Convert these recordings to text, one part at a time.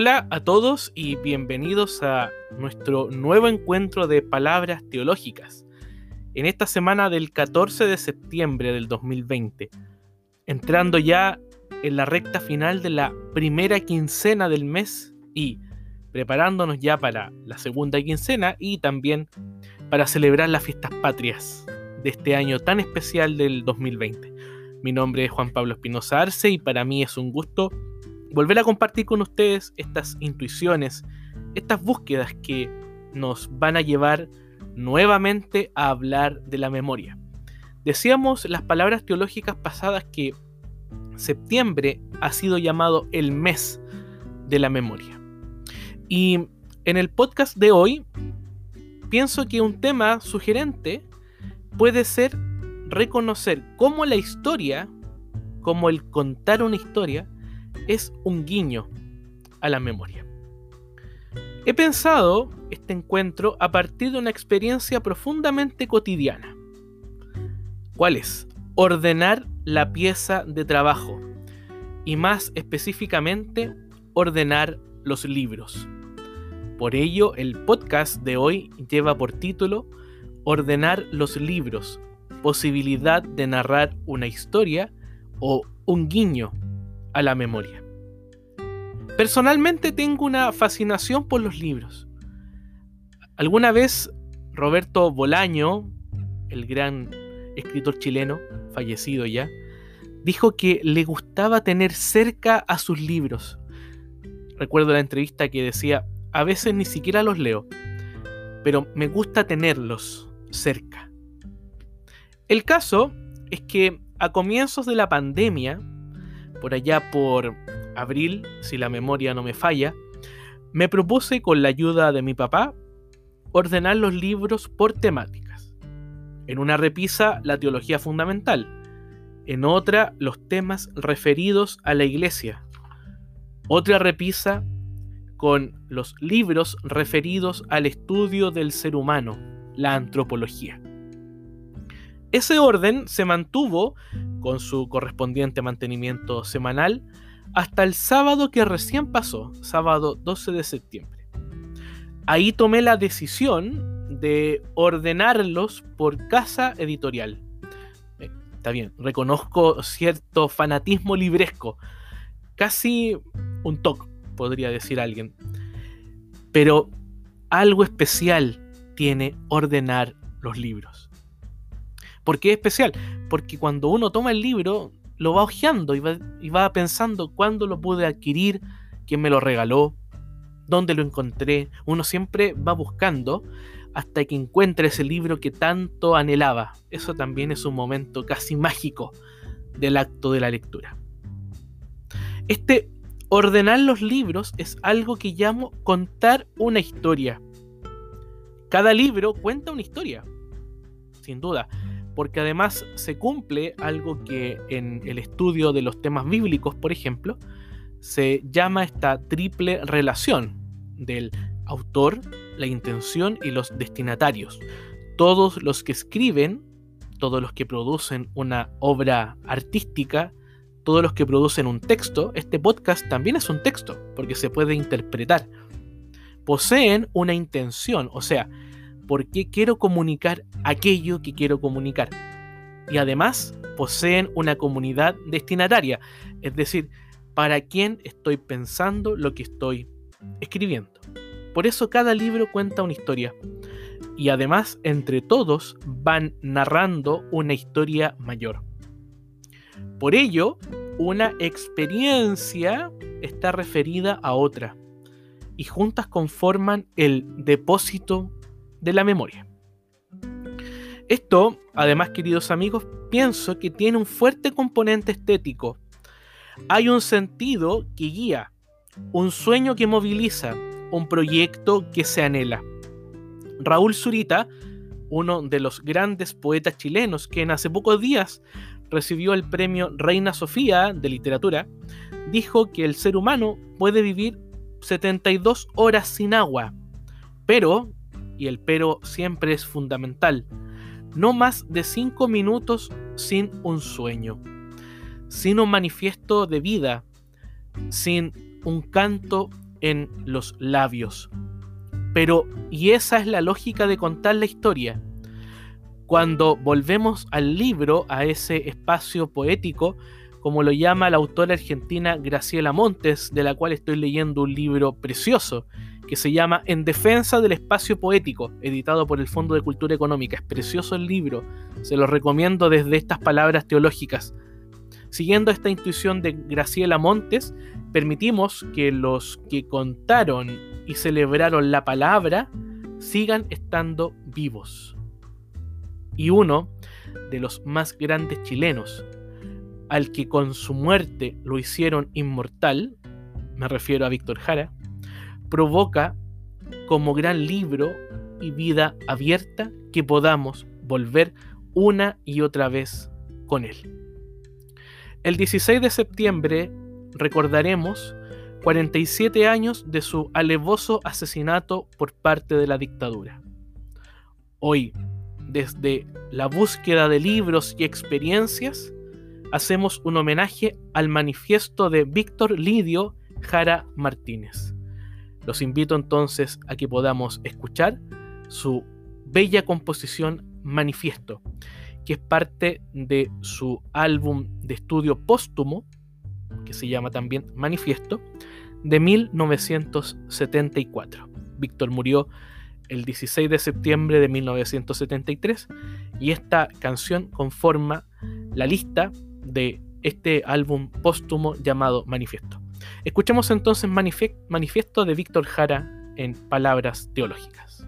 Hola a todos y bienvenidos a nuestro nuevo encuentro de palabras teológicas. En esta semana del 14 de septiembre del 2020, entrando ya en la recta final de la primera quincena del mes y preparándonos ya para la segunda quincena y también para celebrar las fiestas patrias de este año tan especial del 2020. Mi nombre es Juan Pablo Espinosa Arce y para mí es un gusto volver a compartir con ustedes estas intuiciones, estas búsquedas que nos van a llevar nuevamente a hablar de la memoria. Decíamos las palabras teológicas pasadas que septiembre ha sido llamado el mes de la memoria. Y en el podcast de hoy pienso que un tema sugerente puede ser reconocer cómo la historia, como el contar una historia, es un guiño a la memoria. He pensado este encuentro a partir de una experiencia profundamente cotidiana. ¿Cuál es? Ordenar la pieza de trabajo y más específicamente ordenar los libros. Por ello, el podcast de hoy lleva por título Ordenar los libros, posibilidad de narrar una historia o un guiño a la memoria. Personalmente tengo una fascinación por los libros. Alguna vez Roberto Bolaño, el gran escritor chileno, fallecido ya, dijo que le gustaba tener cerca a sus libros. Recuerdo la entrevista que decía, a veces ni siquiera los leo, pero me gusta tenerlos cerca. El caso es que a comienzos de la pandemia, por allá por abril, si la memoria no me falla, me propuse con la ayuda de mi papá ordenar los libros por temáticas. En una repisa la teología fundamental, en otra los temas referidos a la iglesia, otra repisa con los libros referidos al estudio del ser humano, la antropología. Ese orden se mantuvo con su correspondiente mantenimiento semanal hasta el sábado que recién pasó, sábado 12 de septiembre. Ahí tomé la decisión de ordenarlos por casa editorial. Eh, está bien, reconozco cierto fanatismo libresco, casi un toque, podría decir alguien. Pero algo especial tiene ordenar los libros. ¿Por qué es especial? Porque cuando uno toma el libro, lo va hojeando y va, pensando cuándo lo pude adquirir, quién me lo regaló, dónde lo encontré. Uno siempre va buscando hasta que encuentre ese libro que tanto anhelaba. Eso también es un momento casi mágico del acto de la lectura. Este ordenar los libros es algo que llamo contar una historia. Cada libro cuenta una historia, sin duda porque además se cumple algo que en el estudio de los temas bíblicos, por ejemplo, se llama esta triple relación del autor, la intención y los destinatarios. Todos los que escriben, todos los que producen una obra artística, todos los que producen un texto, este podcast también es un texto, porque se puede interpretar. Poseen una intención, o sea, por qué quiero comunicar aquello que quiero comunicar. Y además poseen una comunidad destinataria, es decir, para quién estoy pensando lo que estoy escribiendo. Por eso cada libro cuenta una historia. Y además, entre todos, van narrando una historia mayor. Por ello, una experiencia está referida a otra. Y juntas conforman el depósito de la memoria. Esto, además, queridos amigos, pienso que tiene un fuerte componente estético. Hay un sentido que guía, un sueño que moviliza, un proyecto que se anhela. Raúl Zurita, uno de los grandes poetas chilenos que en hace pocos días recibió el premio Reina Sofía de literatura, dijo que el ser humano puede vivir 72 horas sin agua, pero y el pero siempre es fundamental. No más de cinco minutos sin un sueño, sin un manifiesto de vida, sin un canto en los labios. Pero, y esa es la lógica de contar la historia. Cuando volvemos al libro, a ese espacio poético, como lo llama la autora argentina Graciela Montes, de la cual estoy leyendo un libro precioso, que se llama En defensa del espacio poético, editado por el Fondo de Cultura Económica. Es precioso el libro, se lo recomiendo desde estas palabras teológicas. Siguiendo esta intuición de Graciela Montes, permitimos que los que contaron y celebraron la palabra sigan estando vivos. Y uno de los más grandes chilenos, al que con su muerte lo hicieron inmortal, me refiero a Víctor Jara, provoca como gran libro y vida abierta que podamos volver una y otra vez con él. El 16 de septiembre recordaremos 47 años de su alevoso asesinato por parte de la dictadura. Hoy, desde la búsqueda de libros y experiencias, hacemos un homenaje al manifiesto de Víctor Lidio Jara Martínez. Los invito entonces a que podamos escuchar su bella composición Manifiesto, que es parte de su álbum de estudio póstumo, que se llama también Manifiesto, de 1974. Víctor murió el 16 de septiembre de 1973 y esta canción conforma la lista de este álbum póstumo llamado Manifiesto. Escuchemos entonces Manifiesto de Víctor Jara en palabras teológicas.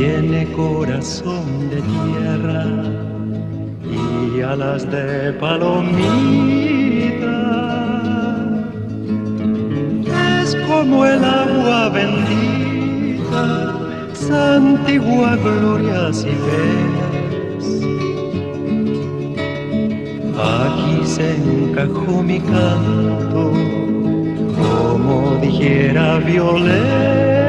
Tiene corazón de tierra y alas de palomita. Es como el agua bendita, santigua glorias y Aquí se encajó mi canto, como dijera Violeta.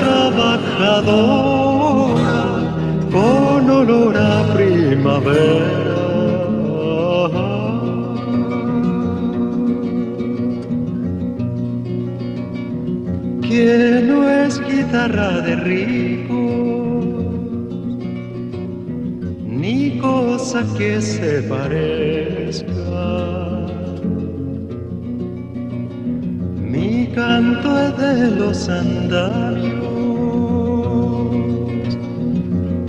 Trabajadora, con olor a primavera. Que no es guitarra de rico que se parezca. Mi canto es de los andamios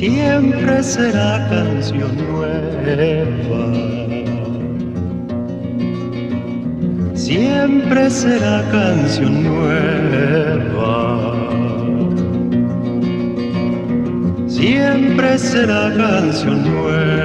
Siempre será canción nueva. siempre será canción nueva. Siempre será canción nueva.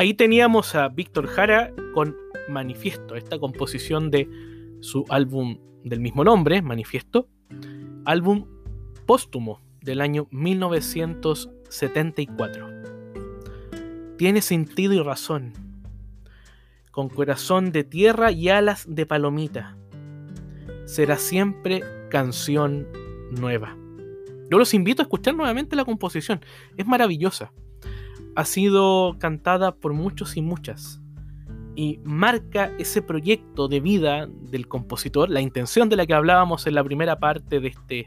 Ahí teníamos a Víctor Jara con Manifiesto, esta composición de su álbum del mismo nombre, Manifiesto, álbum póstumo del año 1974. Tiene sentido y razón, con corazón de tierra y alas de palomita. Será siempre canción nueva. Yo los invito a escuchar nuevamente la composición, es maravillosa ha sido cantada por muchos y muchas y marca ese proyecto de vida del compositor, la intención de la que hablábamos en la primera parte de este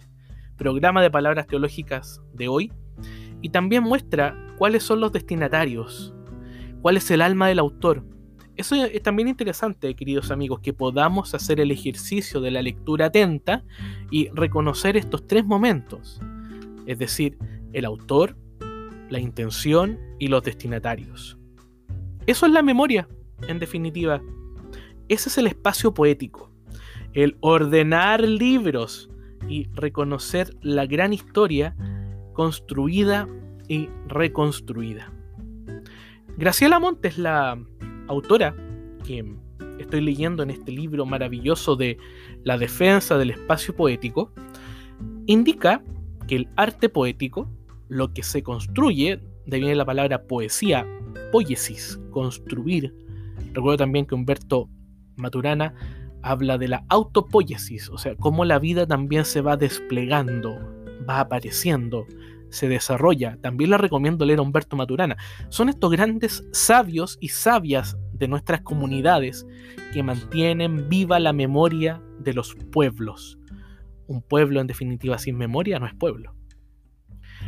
programa de palabras teológicas de hoy, y también muestra cuáles son los destinatarios, cuál es el alma del autor. Eso es también interesante, queridos amigos, que podamos hacer el ejercicio de la lectura atenta y reconocer estos tres momentos, es decir, el autor, la intención y los destinatarios. Eso es la memoria, en definitiva. Ese es el espacio poético, el ordenar libros y reconocer la gran historia construida y reconstruida. Graciela Montes, la autora que estoy leyendo en este libro maravilloso de La defensa del espacio poético, indica que el arte poético lo que se construye, de viene la palabra poesía, poiesis, construir. Recuerdo también que Humberto Maturana habla de la autopoiesis, o sea, cómo la vida también se va desplegando, va apareciendo, se desarrolla. También la recomiendo leer a Humberto Maturana. Son estos grandes sabios y sabias de nuestras comunidades que mantienen viva la memoria de los pueblos. Un pueblo en definitiva sin memoria no es pueblo.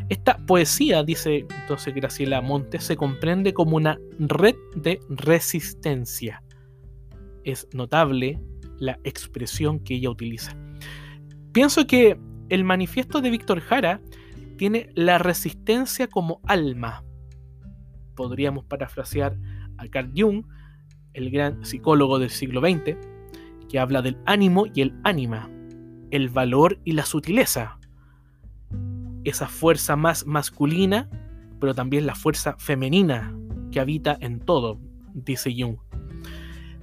Esta poesía, dice entonces Graciela Montes, se comprende como una red de resistencia. Es notable la expresión que ella utiliza. Pienso que el manifiesto de Víctor Jara tiene la resistencia como alma. Podríamos parafrasear a Carl Jung, el gran psicólogo del siglo XX, que habla del ánimo y el ánima, el valor y la sutileza, esa fuerza más masculina, pero también la fuerza femenina que habita en todo, dice Jung.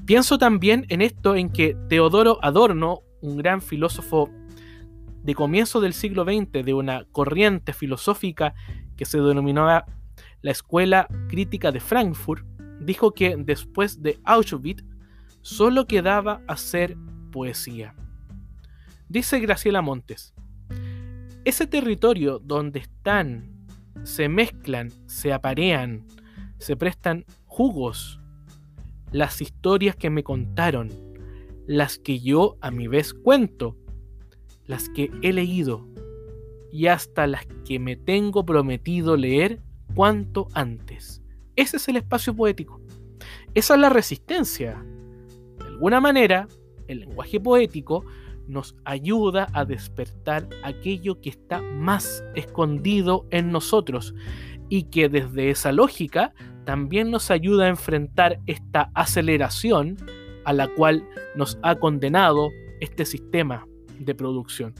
Pienso también en esto en que Teodoro Adorno, un gran filósofo de comienzo del siglo XX, de una corriente filosófica que se denominaba la Escuela Crítica de Frankfurt, dijo que después de Auschwitz solo quedaba hacer poesía. Dice Graciela Montes, ese territorio donde están, se mezclan, se aparean, se prestan jugos, las historias que me contaron, las que yo a mi vez cuento, las que he leído y hasta las que me tengo prometido leer cuanto antes. Ese es el espacio poético. Esa es la resistencia. De alguna manera, el lenguaje poético nos ayuda a despertar aquello que está más escondido en nosotros y que desde esa lógica también nos ayuda a enfrentar esta aceleración a la cual nos ha condenado este sistema de producción.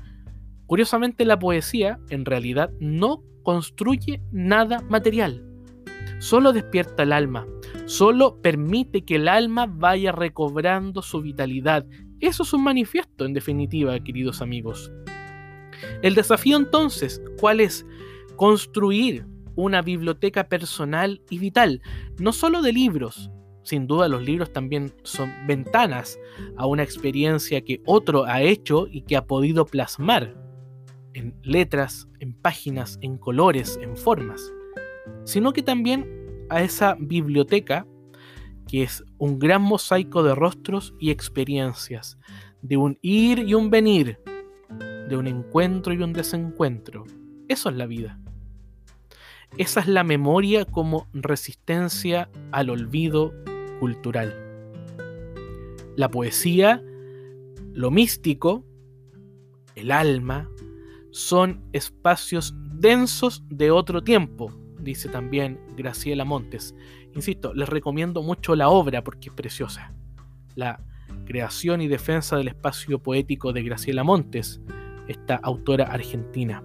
Curiosamente la poesía en realidad no construye nada material, solo despierta el alma, solo permite que el alma vaya recobrando su vitalidad eso es un manifiesto, en definitiva, queridos amigos. El desafío entonces, ¿cuál es? Construir una biblioteca personal y vital, no solo de libros, Sin duda los libros también son ventanas a una experiencia que otro ha hecho y que ha podido plasmar en letras, en páginas, en colores, en formas, sino que también a esa biblioteca que es un gran mosaico de rostros y experiencias, de un ir y un venir, de un encuentro y un desencuentro. Eso es la vida. Esa es la memoria como resistencia al olvido cultural. La poesía, lo místico, el alma, son espacios densos de otro tiempo, dice también Graciela Montes. Insisto, les recomiendo mucho la obra porque es preciosa. La creación y defensa del espacio poético de Graciela Montes, esta autora argentina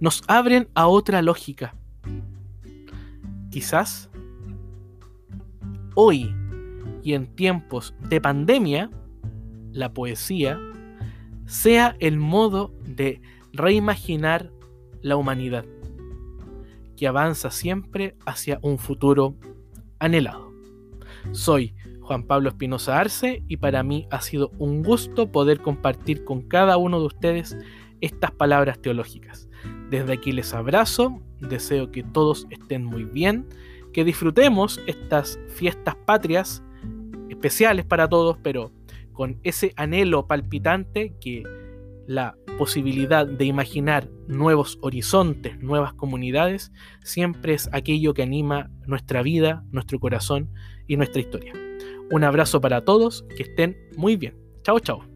nos abren a otra lógica. Quizás hoy y en tiempos de pandemia, la poesía sea el modo de reimaginar la humanidad, que avanza siempre hacia un futuro anhelado. Soy Juan Pablo Espinosa Arce y para mí ha sido un gusto poder compartir con cada uno de ustedes estas palabras teológicas. Desde aquí les abrazo, deseo que todos estén muy bien, que disfrutemos estas fiestas patrias especiales para todos, pero con ese anhelo palpitante que la posibilidad de imaginar nuevos horizontes, nuevas comunidades, siempre es aquello que anima nuestra vida, nuestro corazón y nuestra historia. Un abrazo para todos, que estén muy bien. Chao, chao.